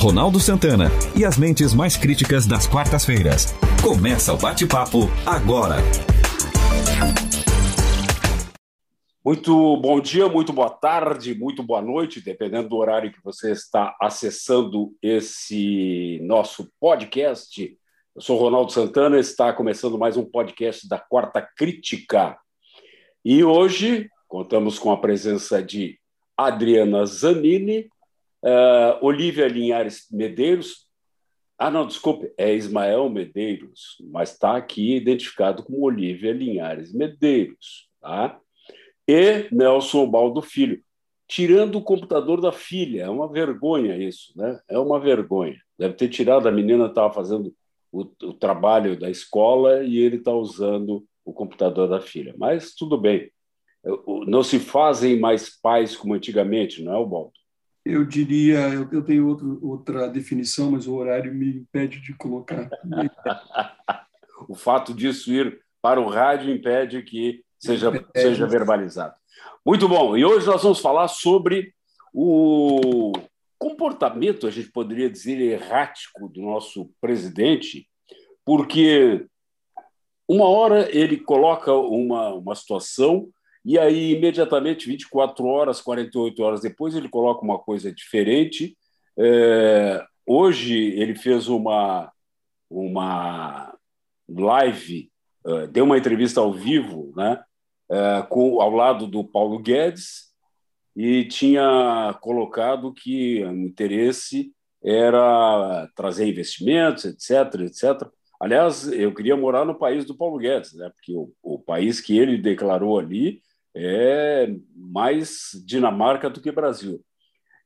Ronaldo Santana e as mentes mais críticas das quartas-feiras. Começa o bate-papo agora. Muito bom dia, muito boa tarde, muito boa noite, dependendo do horário que você está acessando esse nosso podcast. Eu sou Ronaldo Santana, está começando mais um podcast da Quarta Crítica. E hoje contamos com a presença de Adriana Zanini, Uh, Olívia Linhares Medeiros. Ah, não, desculpe, é Ismael Medeiros, mas está aqui identificado como Olívia Linhares Medeiros. Tá? E Nelson Baldo Filho, tirando o computador da filha. É uma vergonha isso, né? É uma vergonha. Deve ter tirado, a menina estava fazendo o, o, trabalho da escola e ele está usando o computador da filha. Mas tudo bem. Não se fazem mais pais como antigamente, não é, Baldo? Eu diria, eu, tenho outro, outra definição, mas o horário me impede de colocar. o fato disso ir para o rádio impede que seja, é, seja verbalizado. Muito bom. E hoje nós vamos falar sobre o comportamento, a gente poderia dizer, errático do nosso presidente, porque uma hora ele coloca uma, uma situação e aí, imediatamente, 24 horas, 48 horas depois, ele coloca uma coisa diferente. É, hoje, ele fez uma, uma live, é, deu uma entrevista ao vivo, né, é, com, ao lado do Paulo Guedes, e tinha colocado que o interesse era trazer investimentos, etc., etc. Aliás, eu queria morar no país do Paulo Guedes, né? porque o, o país que ele declarou ali é mais Dinamarca do que Brasil.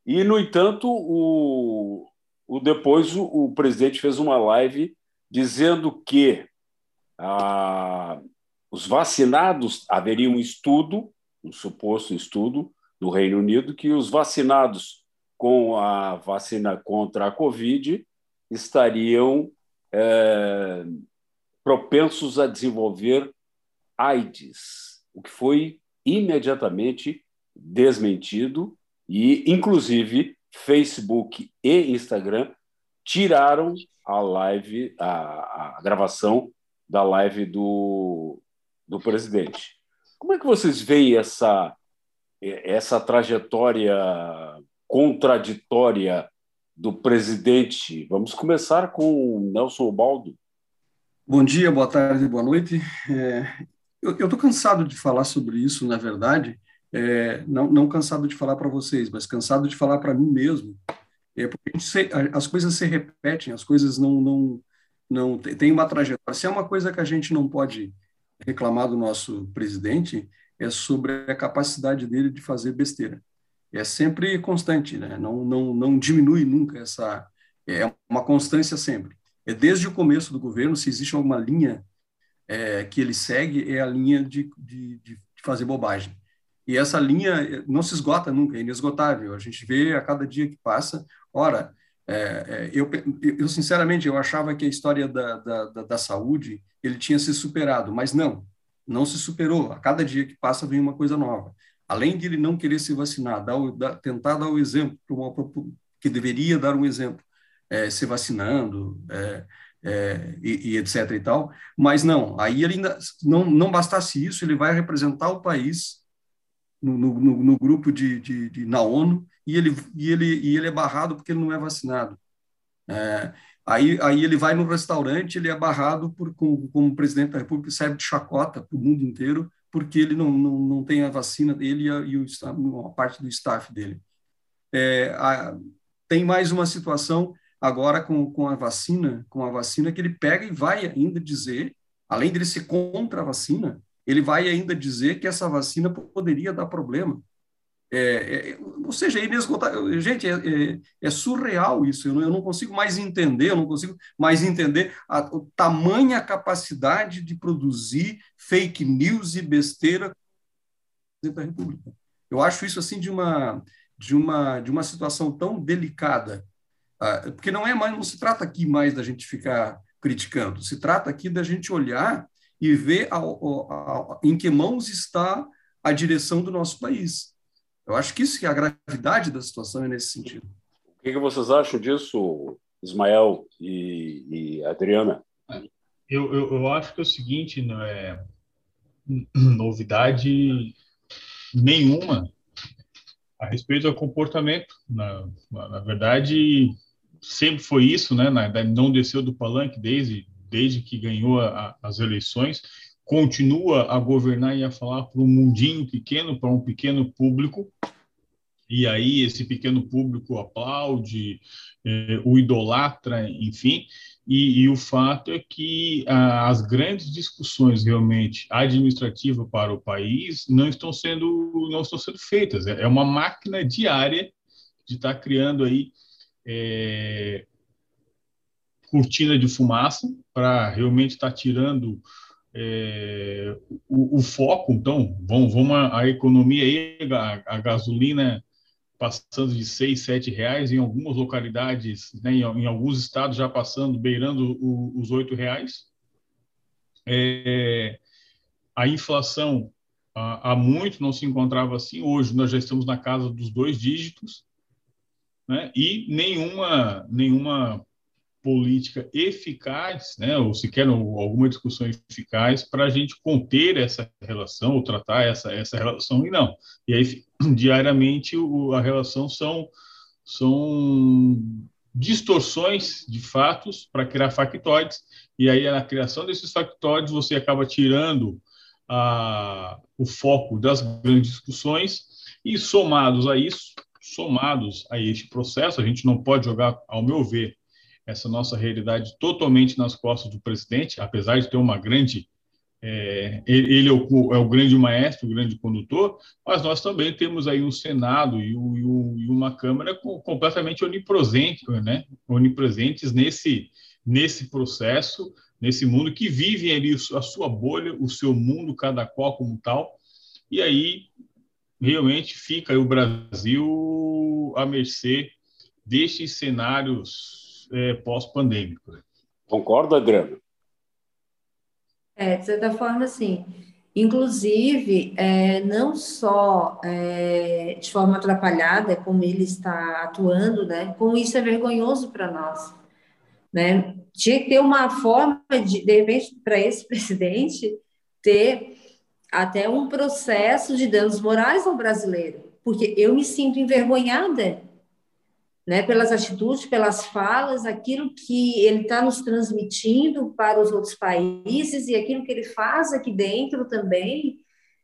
E, no entanto, o, o depois o, o presidente fez uma live dizendo que ah, os vacinados haveria um estudo, um suposto estudo do Reino Unido, que os vacinados com a vacina contra a Covid estariam é, propensos a desenvolver AIDS, o que foi imediatamente desmentido e, inclusive, Facebook e Instagram tiraram a live, a, a gravação da live do, do presidente. Como é que vocês veem essa, essa trajetória contraditória do presidente? Vamos começar com o Nelson Baldo. Bom dia, boa tarde, boa noite. É, eu estou cansado de falar sobre isso, na verdade, é, não, não cansado de falar para vocês, mas cansado de falar para mim mesmo, é porque se, as coisas se repetem, as coisas não, não, não tem uma trajetória. Se é uma coisa que a gente não pode reclamar do nosso presidente, é sobre a capacidade dele de fazer besteira. É sempre constante, né? não, não, não diminui nunca essa. É uma constância sempre. É desde o começo do governo, se existe alguma linha é, que ele segue é a linha de, de, de, fazer bobagem. E essa linha não se esgota nunca, é inesgotável. A gente vê a cada dia que passa. Ora, é, é, eu, eu, sinceramente eu achava que a história da, da, da, da, saúde ele tinha se superado, mas não, não se superou. A cada dia que passa vem uma coisa nova. Além de ele não querer se vacinar, dar dar, tentar dar o exemplo uma, que deveria dar um exemplo, é, se vacinando, é, é, e, e, etc e tal, mas não, aí ele ainda, não, não bastasse isso, ele vai representar o país no, no, no grupo de, de, de, na ONU e ele, e, ele, e ele é barrado porque ele não é vacinado. É, aí, aí ele vai no restaurante, ele é barrado por, como, como presidente da República, serve de chacota para o mundo inteiro, porque ele não, não, não tem a vacina dele e, a, e o, a parte do staff dele. É, a, tem mais uma situação agora com, com a vacina, com a vacina que ele pega e vai ainda dizer, além de ele ser contra a vacina, ele vai ainda dizer que essa vacina poderia dar problema. É, é, ou seja, é. Gente, é, é, surreal isso. Eu não, eu não, consigo mais entender, eu não consigo mais entender a, a tamanha capacidade de produzir fake news e besteira da República. Eu acho isso assim de uma de uma de uma situação tão delicada porque não é mais, não se trata aqui mais da gente ficar criticando, se trata aqui da gente olhar e ver a, a, a, em que mãos está a direção do nosso país. Eu acho que isso que é a gravidade da situação é nesse sentido. O que, que vocês acham disso, Ismael e, e Adriana? Eu, eu, eu, acho que é o seguinte, não é novidade nenhuma a respeito do comportamento. Na, na, verdade, sempre foi isso, né? não desceu do palanque desde, desde que ganhou a, as eleições, continua a governar e a falar para um mundinho pequeno, para um pequeno público, e aí esse pequeno público aplaude, eh, o idolatra, enfim, e, e, o fato é que ah, as grandes discussões realmente administrativas para o país não estão sendo não estão sendo feitas. É, é uma máquina diária de estar tá criando aí é, cortina de fumaça para realmente estar tá tirando é, o, o, foco. Então, vamos, vamos a, a economia aí, a, a gasolina passando de seis, sete reais, em algumas localidades, né, em, em, alguns estados já passando, beirando o, os oito reais. É, a inflação há, muito não se encontrava assim, hoje nós já estamos na casa dos dois dígitos, né, e nenhuma, nenhuma política eficaz, né, ou sequer alguma discussão eficaz para a gente conter essa relação ou tratar essa, essa relação, e não. E aí, diariamente, o, a relação são, são distorções de fatos para criar factoides, e aí, na criação desses factoides, você acaba tirando a, o foco das grandes discussões, e somados a isso, somados a este processo, a gente não pode jogar, ao meu ver, essa nossa realidade totalmente nas costas do presidente, apesar de ter uma grande. É, ele é o, é o, grande maestro, o grande condutor, mas nós também temos aí um Senado e, e, e uma Câmara completamente onipresente, né? onipresentes nesse, nesse processo, nesse mundo, que vivem ali a sua bolha, o seu mundo, cada qual como tal, e aí realmente fica o Brasil à mercê destes cenários é, pós-pandêmico. Né? Concorda, Grana? É, de certa forma, sim. Inclusive, é, não só é, de forma atrapalhada, como ele está atuando, né? Como isso é vergonhoso para nós, né? Tinha que ter uma forma de, de repente, para esse presidente ter até um processo de danos morais ao brasileiro, porque eu me sinto envergonhada né, pelas atitudes, pelas falas, aquilo que ele está nos transmitindo para os outros países e aquilo que ele faz aqui dentro também.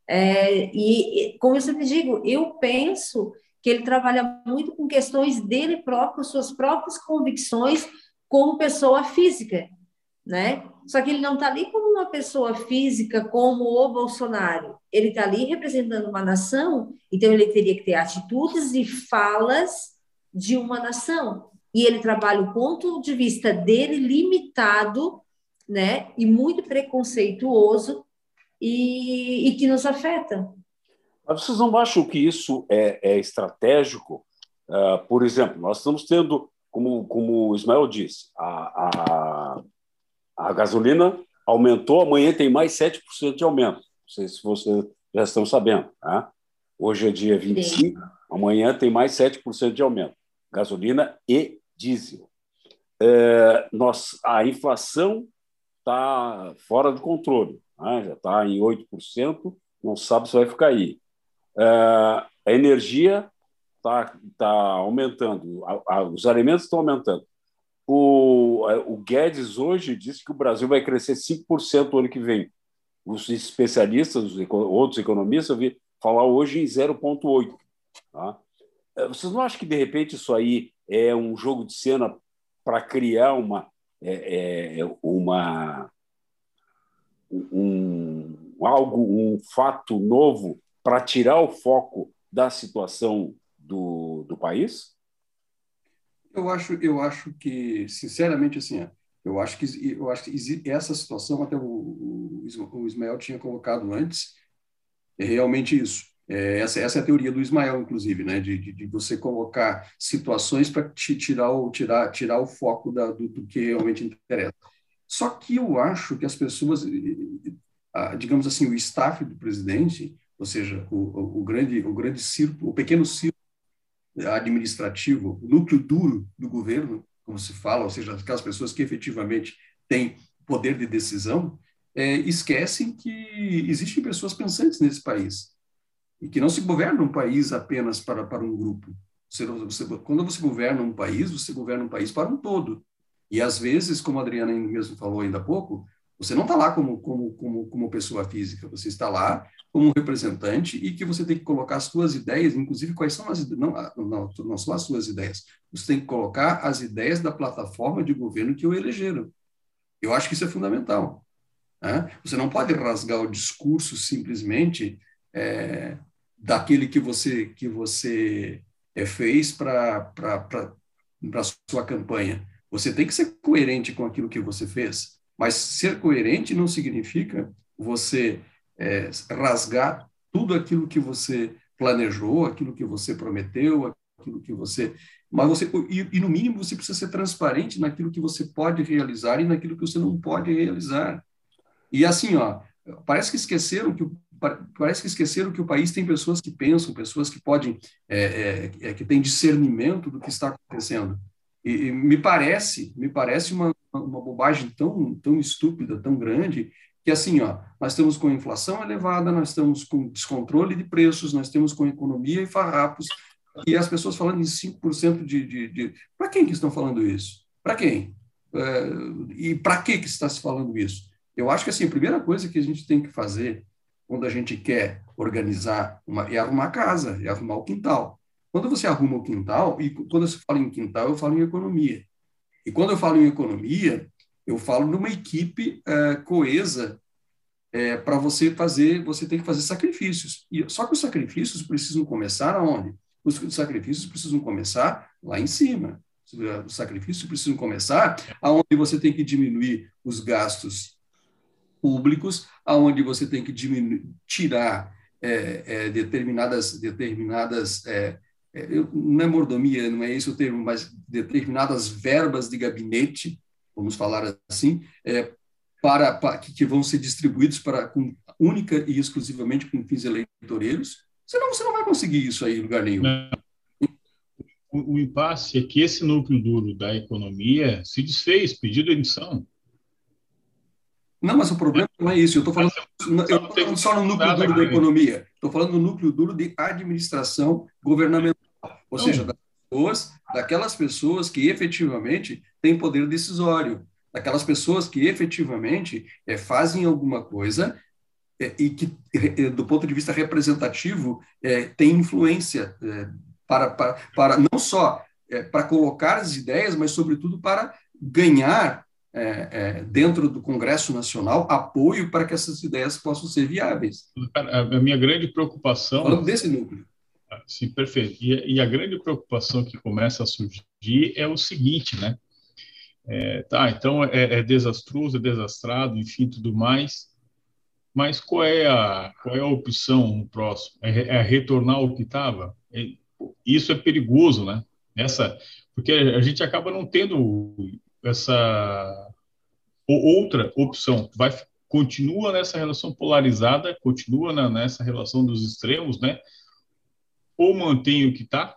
É, e, como eu sempre digo, eu penso que ele trabalha muito com questões dele próprio, suas próprias convicções como pessoa física, né? Só que ele não está ali como uma pessoa física como o Bolsonaro. Ele está ali representando uma nação, então ele teria que ter atitudes e falas de uma nação. E ele trabalha o ponto de vista dele limitado, né, e muito preconceituoso e, e que nos afeta. Mas vocês não acham que isso é, é estratégico? Uh, por exemplo, nós estamos tendo, como, como o Ismael disse, a, a, a gasolina aumentou, amanhã tem mais 7% de aumento. Não sei se vocês já estão sabendo. Tá? Hoje é dia 25, Sim. amanhã tem mais 7% de aumento gasolina e diesel. É, nós, a inflação está fora do controle, né? já está em 8%, não sabe se vai ficar aí. É, a energia está tá aumentando, a, a, os alimentos estão aumentando. O, o Guedes hoje disse que o Brasil vai crescer 5% no ano que vem. Os especialistas, os, outros economistas, vi falar hoje em 0,8%. Tá? Eh, vocês não acham que, de repente, isso aí é um jogo de cena para criar uma, é, é, uma um, algo, um fato novo para tirar o foco da situação do, do país? Eu acho, eu acho que, sinceramente, assim, eu acho que eu acho que essa situação até o, o Ismael tinha colocado antes é realmente isso. É, essa, essa é a teoria do Ismael, inclusive, né? de, de, de você colocar situações para te tirar o, tirar, tirar o foco da, do, do, que realmente interessa. Só que eu acho que as pessoas, digamos assim, o staff do presidente, ou seja, o, o, grande, o grande círculo, o pequeno círculo administrativo, o núcleo duro do governo, como se fala, ou seja, aquelas pessoas que efetivamente têm poder de decisão, é, esquecem que existem pessoas pensantes nesse país e que não se governa um país apenas para, para um grupo. Você, você, quando você governa um país, você governa um país para um todo. E às vezes, como a Adriana mesmo falou ainda há pouco, você não está lá como, como, como, como pessoa física, você está lá como representante e que você tem que colocar as suas ideias, inclusive quais são as não, não, não são as suas ideias, você tem que colocar as ideias da plataforma de governo que o elegeram. Eu acho que isso é fundamental. Né? Você não pode rasgar o discurso simplesmente é, daquele que você que você é, fez para a sua campanha. Você tem que ser coerente com aquilo que você fez. Mas ser coerente não significa você é, rasgar tudo aquilo que você planejou, aquilo que você prometeu, aquilo que você. Mas você. E, e, no mínimo você precisa ser transparente naquilo que você pode realizar e naquilo que você não pode realizar. E assim, ó, parece que esqueceram que parece que esqueceram que o país tem pessoas que pensam, pessoas que podem, é, é, é, que têm discernimento do que está acontecendo. E, e me parece, me parece uma, uma bobagem tão, tão estúpida, tão grande, que assim, ó, nós estamos com inflação elevada, nós estamos com descontrole de preços, nós temos com economia e farrapos, e as pessoas falando em 5% de... de, de... Para quem que estão falando isso? Para quem? É, e para que que está se falando isso? Eu acho que assim, a primeira coisa que a gente tem que fazer quando a gente quer organizar uma, é arrumar a casa, é arrumar o quintal. Quando você arruma o quintal, e quando eu falo em quintal, eu falo em economia. E quando eu falo em economia, eu falo numa equipe é, coesa é, para você fazer, você tem que fazer sacrifícios. E, só que os sacrifícios precisam começar aonde? Os, os sacrifícios precisam começar lá em cima. Os sacrifícios precisam começar aonde você tem que diminuir os gastos públicos, aonde você tem que diminuir, tirar é, é, determinadas determinadas é, é não é mordomia, não é esse o termo, mas determinadas verbas de gabinete vamos falar assim, é, para, para que, vão ser distribuídos para com, única e exclusivamente com fins eleitoreiros, senão você não vai conseguir isso aí em lugar nenhum. O, o, impasse é que esse núcleo duro da economia se desfez, pedido emissão. Não, mas o problema não é isso. Eu estou falando, eu falando só no núcleo duro da economia. Estou falando no núcleo duro de administração governamental. Ou seja, das pessoas, daquelas pessoas que efetivamente têm poder decisório, daquelas pessoas que efetivamente é, fazem alguma coisa é, e que, é, do ponto de vista representativo, é, tem influência para, para, para não só para colocar as ideias, mas, sobretudo, para ganhar dentro do Congresso Nacional apoio para que essas ideias possam ser viáveis. A minha grande preocupação. Falando desse núcleo. Sim, perfeito. E, e, a grande preocupação que começa a surgir é o seguinte, né? É, tá, então é, é, desastroso, é desastrado, enfim, tudo mais. Mas qual é a qual é a opção no próximo? É, é retornar ao que estava? É, isso é perigoso, né? Essa, porque a gente acaba não tendo essa outra opção. Vai continua nessa relação polarizada, continua na, nessa relação dos extremos, né? Ou mantém o que está,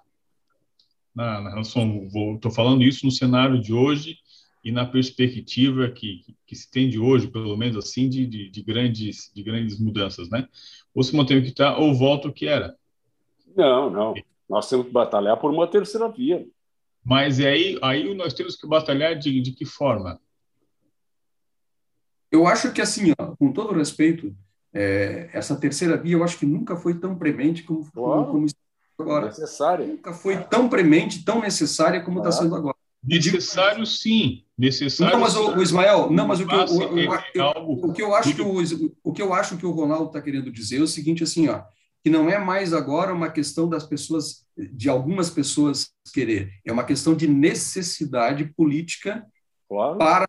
na, na relação, estou falando isso no cenário de hoje e na perspectiva que, que se tem de hoje, pelo menos assim, de, de, de grandes, de grandes mudanças, né? Ou se mantém o que está, ou volta o que era. Não, não. Nós temos que batalhar por uma terceira via. Mas aí, aí nós temos que batalhar de, de que forma? Eu acho que, assim, ó, com todo respeito, é, essa terceira via, eu acho que nunca foi tão premente como, claro. como, como agora. Necessária. Nunca foi tão premente, tão necessária como está sendo agora. Necessário, sim. Necessário. Não, mas o, o Ismael, não, mas o que, eu, o, eu, o que eu acho que o, o que eu acho que o Ronaldo está querendo dizer é o seguinte, assim, ó, que não é mais agora uma questão das pessoas, de algumas pessoas querer, é uma questão de necessidade política claro. para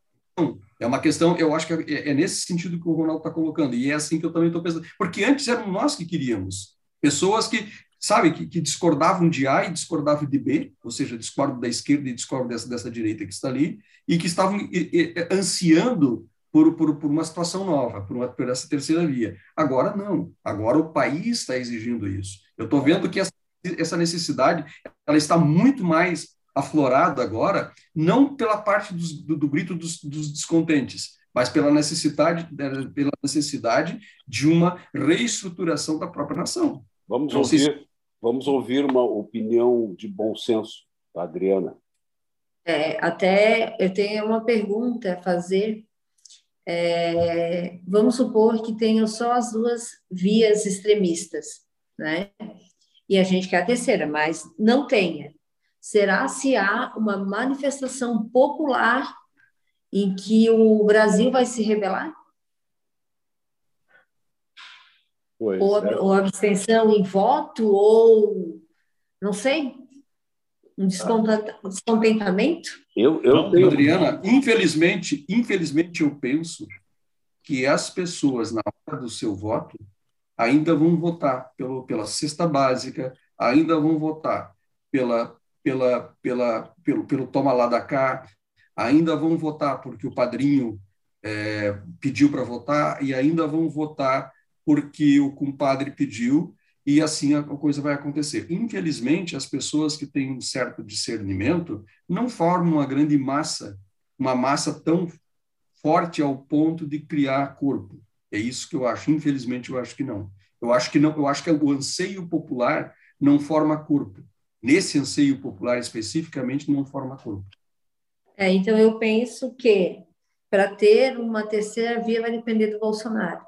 é uma questão, eu acho que é, é nesse sentido que o Ronaldo está colocando, e é assim que eu também estou pensando. Porque antes eram nós que queríamos. Pessoas que sabe, que, que, discordavam de A e discordavam de B, ou seja, discordo da esquerda e discordo dessa, dessa direita que está ali, e que estavam e, e, ansiando por, por, por, uma situação nova, por, uma, por essa terceira via. Agora não, agora o país está exigindo isso. Eu estou vendo que essa essa necessidade ela está muito mais aflorada agora, não pela parte dos, do, do, grito dos, dos descontentes, mas pela necessidade, pela necessidade de uma reestruturação da própria nação. Vamos ouvir, vamos ouvir uma opinião de bom senso da Adriana. É, até eu tenho uma pergunta a fazer. É, vamos supor que tenham só as duas vias extremistas, né? E a gente quer a terceira, mas não tenha. Será se há uma manifestação popular em que o Brasil vai se rebelar? Pois ou, é. ou abstenção em voto, ou não sei, um descontentamento? Eu, eu tenho... Adriana, infelizmente, infelizmente eu penso que as pessoas, na hora do seu voto, ainda vão votar pelo, pela cesta básica, ainda vão votar pela, pela, pela, pelo, pelo toma lá da cá, ainda vão votar porque o padrinho é, pediu para votar e ainda vão votar porque o compadre pediu e assim a coisa vai acontecer. Infelizmente, as pessoas que têm um certo discernimento não formam uma grande massa, uma massa tão forte ao ponto de criar corpo. É isso que eu acho. Infelizmente, eu acho que não. Eu acho que não. Eu acho que o anseio popular não forma corpo. Nesse anseio popular especificamente, não forma corpo. É, então eu penso que para ter uma terceira via vai depender do Bolsonaro.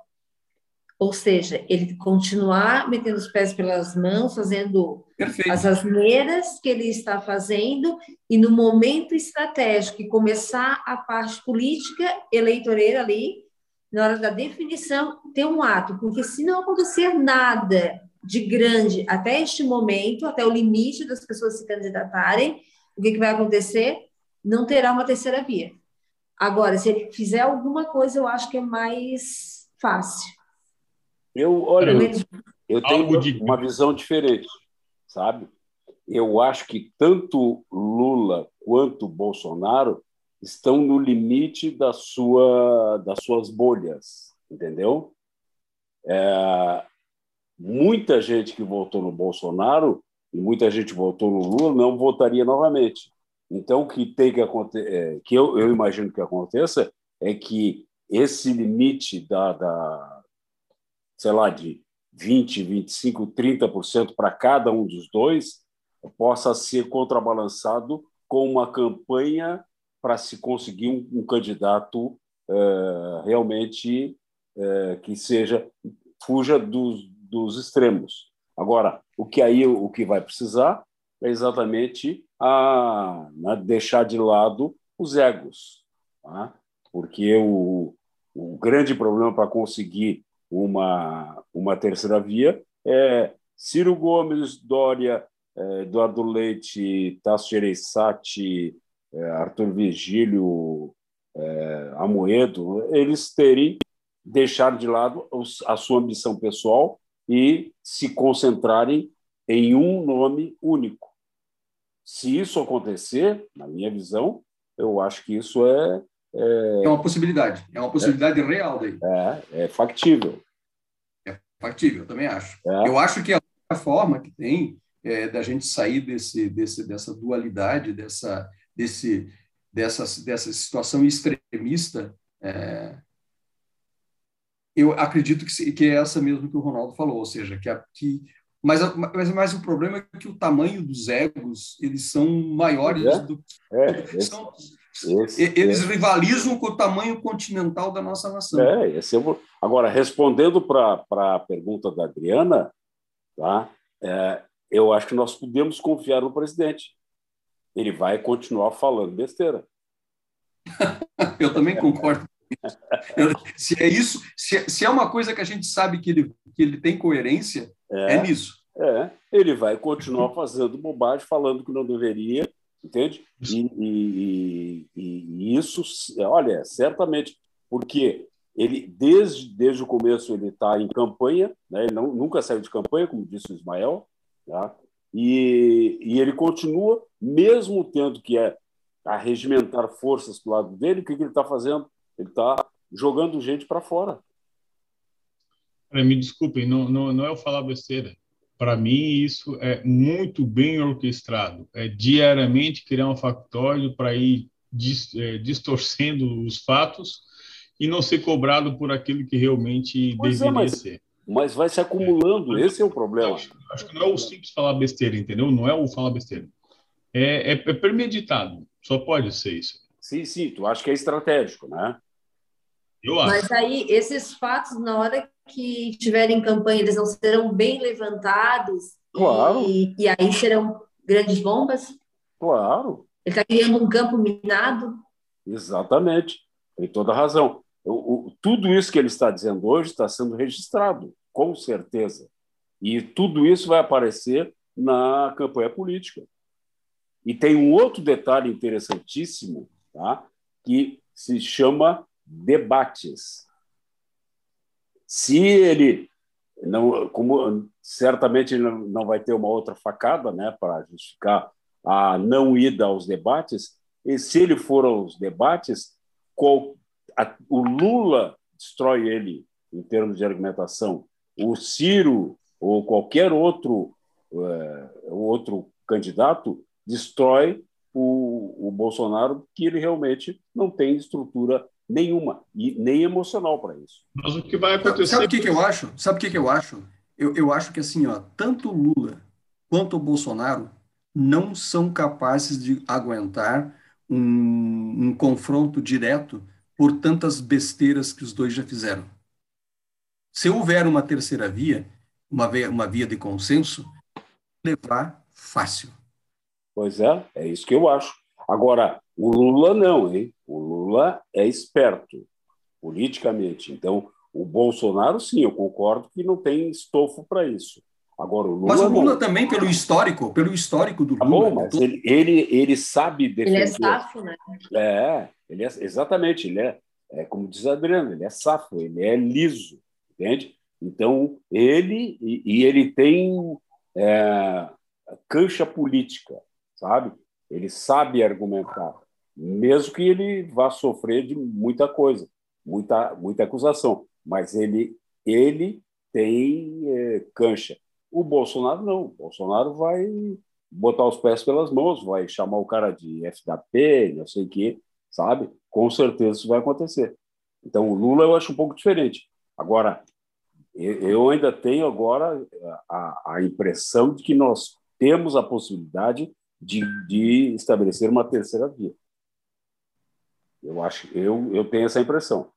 Ou seja, ele continuar metendo os pés pelas mãos, fazendo Perfeito. as asneiras que ele está fazendo, e no momento estratégico, e começar a parte política eleitoreira ali, na hora da definição, ter um ato, porque se não acontecer nada de grande até este momento, até o limite das pessoas se candidatarem, o que, que vai acontecer? Não terá uma terceira via. Agora, se ele fizer alguma coisa, eu acho que é mais fácil. Eu, olha, eu tenho uma visão diferente, sabe? Eu acho que tanto Lula quanto Bolsonaro estão no limite da sua, das suas bolhas, entendeu? É, muita gente que votou no Bolsonaro e muita gente votou no Lula não votaria novamente. Então, o que tem que acontecer, é, que eu, eu imagino que aconteça, é que esse limite da, da sei lá, de 20, 25, 30% para cada um dos dois, possa ser contrabalançado com uma campanha para se conseguir um, um candidato é, realmente é, que seja fuja dos, dos extremos. Agora, o que aí o que vai precisar é exatamente a, né, deixar de lado os egos, tá? porque o, o grande problema para conseguir uma, uma terceira via. É Ciro Gomes, Dória, é, Eduardo Leite, Tasso Gereissati, é, Arthur Vigílio, é, Amoedo, eles terem deixar de lado a sua ambição pessoal e se concentrarem em um nome único. Se isso acontecer, na minha visão, eu acho que isso é, é, é uma possibilidade, é uma possibilidade é, real daí. É, é factível. É factível, eu também acho. É. Eu acho que a forma que tem é, da gente sair desse, desse, dessa dualidade, dessa, desse, dessa, dessa situação extremista, é, eu acredito que, que é essa mesmo que o Ronaldo falou, ou seja, que, a, que mas, mas, mas o problema é que o tamanho dos egos eles são maiores é, do que é, são, esse, Eles é. rivalizam com o tamanho continental da nossa nação. É, esse é. Agora, respondendo para a pergunta da Adriana, tá? É, eu acho que nós podemos confiar no presidente. Ele vai continuar falando besteira. eu também concordo. se é isso, se é, se é uma coisa que a gente sabe que ele, que ele tem coerência, é, é nisso. É, ele vai continuar fazendo bobagem, falando que não deveria, entende? E, e, e, isso, olha, certamente, porque ele desde, desde o começo ele está em campanha, né? ele não, nunca saiu de campanha, como disse o Ismael, tá? e, e ele continua, mesmo tendo que é, arregimentar forças para o lado dele, o que, que ele está fazendo? Ele está jogando gente para fora. Me desculpem, não, não, não é eu falar besteira. Para mim, isso é muito bem orquestrado. É diariamente criar um factóide para ir é, distorcendo os fatos e não ser cobrado por aquilo que realmente pois é, deveria é, mas, ser. Mas vai se acumulando, é. esse é o problema. Acho, acho, que não é o simples falar besteira, entendeu? Não é o falar besteira. É, é, é premeditado, só pode ser isso. Sim, sim, tu acha que é estratégico, né? Eu acho. Mas aí, esses fatos, na hora que tiverem campanha, eles não serão bem levantados? Claro. E, e aí serão grandes bombas? Claro. Ele está criando um campo minado? Exatamente. Tem toda razão. O, o, tudo isso que ele está dizendo hoje está sendo registrado, com certeza. E tudo isso vai aparecer na campanha política. E tem um outro detalhe interessantíssimo, tá? que se chama debates. Se ele não, como certamente não vai ter uma outra facada, né, para justificar a não ida aos debates, e se ele for aos debates, qual, a, o Lula destrói ele em termos de argumentação, o Ciro ou qualquer outro é, outro candidato destrói o, o Bolsonaro, que ele realmente não tem estrutura nenhuma e nem emocional para isso. Mas o que vai acontecer? Sabe o que, que eu acho? Sabe o que, que eu acho? Eu, eu acho que assim, ó, tanto o Lula quanto o Bolsonaro não são capazes de aguentar um, um confronto direto por tantas besteiras que os dois já fizeram. Se houver uma terceira via, uma via, uma via de consenso, levar fácil. Pois é, é isso que eu acho. Agora, o Lula não, hein? O Lula é esperto politicamente. Então, o Bolsonaro, sim, eu concordo que não tem estofo para isso. Agora, o Lula. Mas o Lula não. também, pelo histórico, pelo histórico do tá Lula. Bom, mas ele, ele, ele sabe defender. Ele é safo, né? É, ele é, exatamente. Ele é, é, como diz Adriano, ele é safo, ele é liso, entende? Então, ele. E, e ele tem é, cancha política, sabe? Ele sabe argumentar, mesmo que ele vá sofrer de muita coisa, muita, muita acusação. Mas ele, ele tem é, cancha. O Bolsonaro não. O Bolsonaro vai botar os pés pelas mãos, vai chamar o cara de FDP, não sei o quê, sabe? Com certeza isso vai acontecer. Então, o Lula eu acho um pouco diferente. Agora, eu ainda tenho agora a, a impressão de que nós temos a possibilidade de, de estabelecer uma terceira via. Eu acho, eu, eu tenho essa impressão.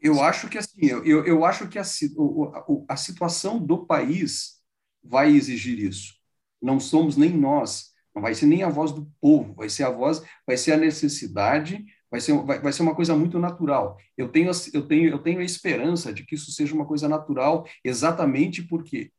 Eu acho que assim, eu, eu acho que a, a, a situação do país vai exigir isso. Não somos nem nós, não vai ser nem a voz do povo, vai ser a voz, vai ser a necessidade, vai ser, vai, vai ser uma coisa muito natural. Eu tenho, eu, tenho, eu tenho a esperança de que isso seja uma coisa natural, exatamente porque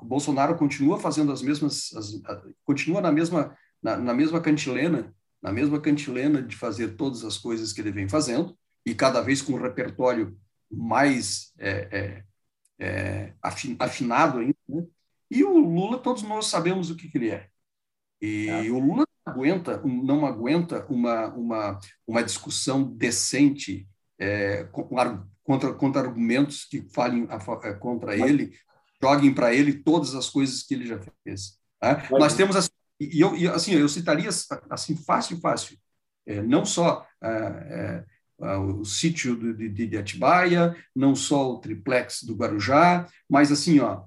o Bolsonaro continua fazendo as mesmas, as, a, continua na mesma, na, na, mesma cantilena, na mesma cantilena de fazer todas as coisas que ele vem fazendo, e cada vez com um repertório mais é, é, é, afinado ainda. Né? E o Lula, todos nós sabemos o que, que ele é. E é. o Lula não aguenta, não aguenta uma, uma, uma discussão decente é, contra, contra argumentos que falem a, contra ele, joguem para ele todas as coisas que ele já fez. Né? Nós temos assim, e eu, e, assim, eu citaria assim fácil, fácil, é, não só é, é, o sítio de, de, de, Atibaia, não só o triplex do Guarujá, mas assim, ó,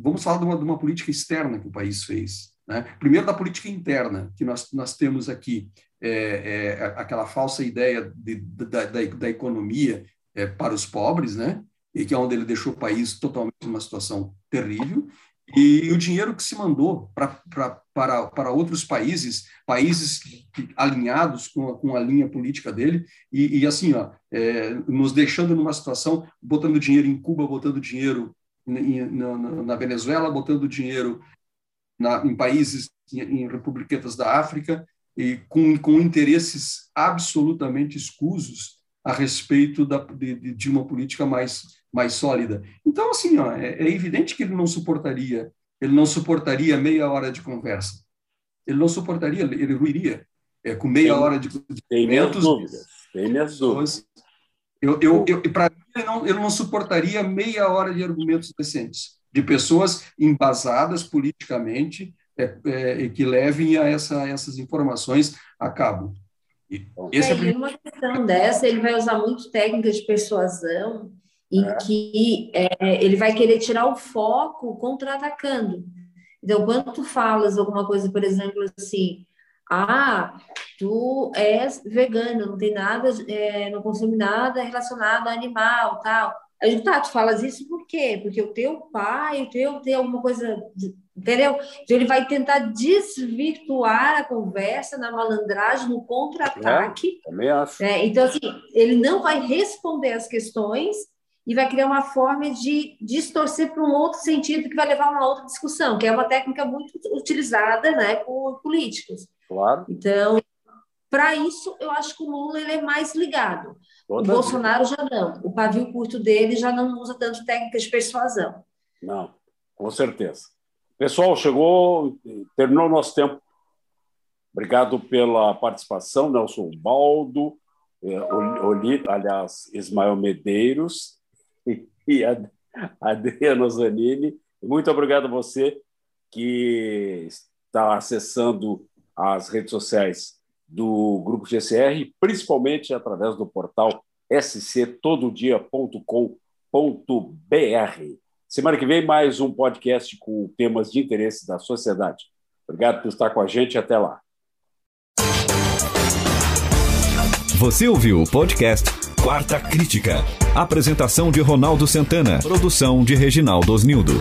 vamos falar de uma, de uma política externa que o país fez. Né? Primeiro da política interna que nós, nós temos aqui, é, é, aquela falsa ideia de, da, da, da economia é, para os pobres, né? e que é onde ele deixou o país totalmente numa situação terrível, e o dinheiro que se mandou pra, pra, para, para outros países, países alinhados com a, com a linha política dele, e, e assim, ó, é, nos deixando numa situação, botando dinheiro em Cuba, botando dinheiro em, na, na, Venezuela, botando dinheiro na, em países, em, em republiquetas da África, e com, com interesses absolutamente escusos a respeito da, de, de uma política mais mais sólida. Então, assim, ó, é, é, evidente que ele não suportaria, ele não suportaria meia hora de conversa. Ele não suportaria, ele ruiria é, com meia tem, hora de Tem minhas dúvidas. Tem minhas dúvidas. Eu, eu, eu, para mim, ele não, ele não suportaria meia hora de argumentos decentes. de pessoas embasadas politicamente é, é, que levem a essa, essas informações a cabo. Esse é, é uma questão dessa, ele vai usar muito técnicas de persuasão em é. que é, ele vai querer tirar o foco contra-atacando. Então, quando tu falas alguma coisa, por exemplo, assim, ah, tu és vegano, não tem nada, é, não consome nada relacionado a animal, tal. Aí eu digo, tá, tu falas isso por quê? Porque o teu pai, o teu tem alguma coisa, entendeu? Então ele vai tentar desvirtuar a conversa na malandragem, no contra-ataque. É. É, então, assim, ele não vai responder as questões e vai criar uma forma de distorcer para um outro sentido que vai levar a uma outra discussão, que é uma técnica muito utilizada né, por políticos. Claro. Então, para isso, eu acho que o Lula ele é mais ligado. Toda o Bolsonaro já não. O pavio curto dele já não usa tanto técnicas de persuasão. Não, com certeza. Pessoal, chegou, terminou o nosso tempo. Obrigado pela participação, Nelson Baldo, eh, Oli, aliás, Ismael Medeiros e a Adriana Zanini. Muito obrigado a você que está acessando as redes sociais do Grupo GCR, principalmente através do portal sctododia.com.br. Semana que vem, mais um podcast com temas de interesse da sociedade. Obrigado por estar com a gente. Até lá. Você ouviu o podcast Quarta Crítica. Apresentação de Ronaldo Santana. Produção de Reginaldo Osnildo.